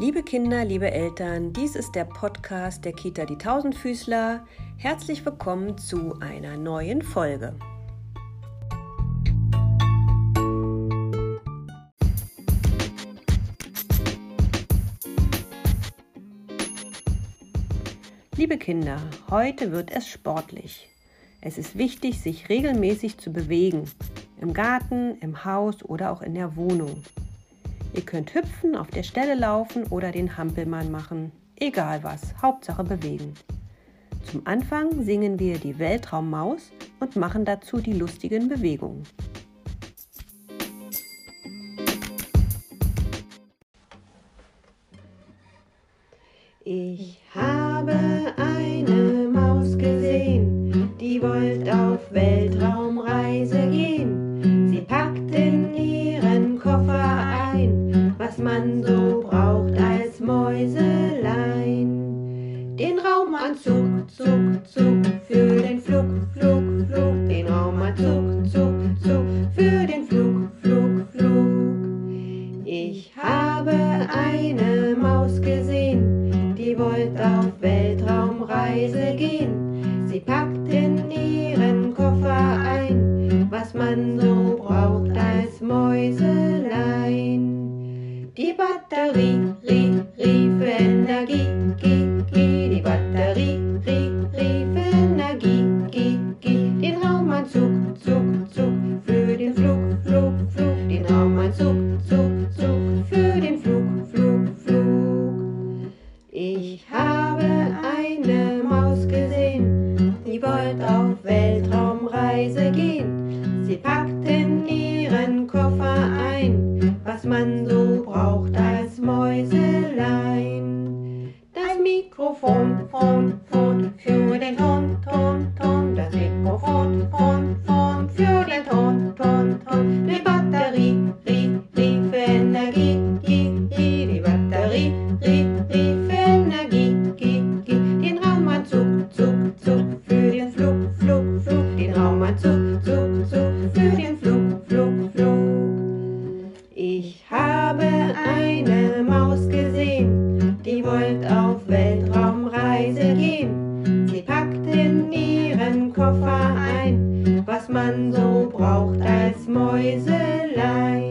Liebe Kinder, liebe Eltern, dies ist der Podcast der Kita Die Tausendfüßler. Herzlich willkommen zu einer neuen Folge. Liebe Kinder, heute wird es sportlich. Es ist wichtig, sich regelmäßig zu bewegen. Im Garten, im Haus oder auch in der Wohnung. Ihr könnt hüpfen, auf der Stelle laufen oder den Hampelmann machen. Egal was, Hauptsache bewegen. Zum Anfang singen wir die Weltraummaus und machen dazu die lustigen Bewegungen. Ich habe eine Den Raumanzug, Zug, Zug, für den Flug, Flug, Flug. Den Raumanzug, Zug, Zug, für den Flug, Flug, Flug. Ich habe eine Maus gesehen, die wollte auf Weltraumreise gehen. Sie packt in ihren Koffer ein, was man so braucht als Mäuselein. Die Batterie, Flug, den Raumanzug, Zug, Zug, für den Flug, Flug, Flug. Ich habe eine Maus gesehen, die wollte auf Weltraumreise gehen. Sie packt in ihren Koffer ein, was man so braucht als Mäuselein. Das Mikrofon, Phon, Phon, für den Ton, Ton, Ton. Das Mikrofon, Phon, man so braucht als Mäuselein.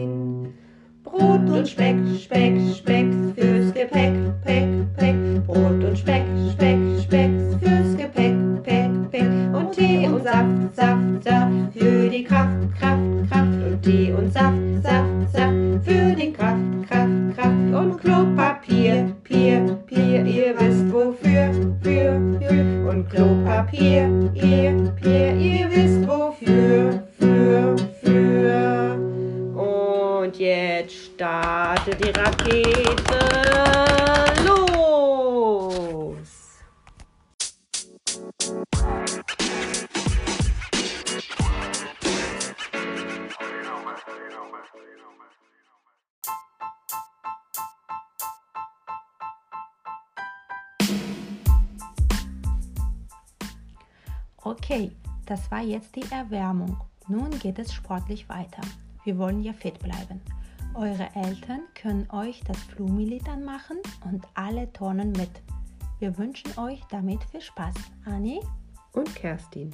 Brot und Speck, Speck, Speck fürs Gepäck, Peck, Peck. Brot und Speck, Speck, Speck fürs Gepäck, Peck, Peck. Und Tee und Saft, Saft, Saft für die Kraft, Kraft, Kraft. Und Tee und Saft, Saft, Saft für die Kraft, Kraft, Kraft. Und Klopapier, Pier, Pier, ihr wisst wofür, für, für. Und Klopapier, ihr, Pier, ihr wisst wofür, Und jetzt startet die Rakete los! Okay, das war jetzt die Erwärmung. Nun geht es sportlich weiter. Wir wollen ja fit bleiben. Eure Eltern können euch das Flumilied anmachen und alle turnen mit. Wir wünschen euch damit viel Spaß. Anni? Und Kerstin.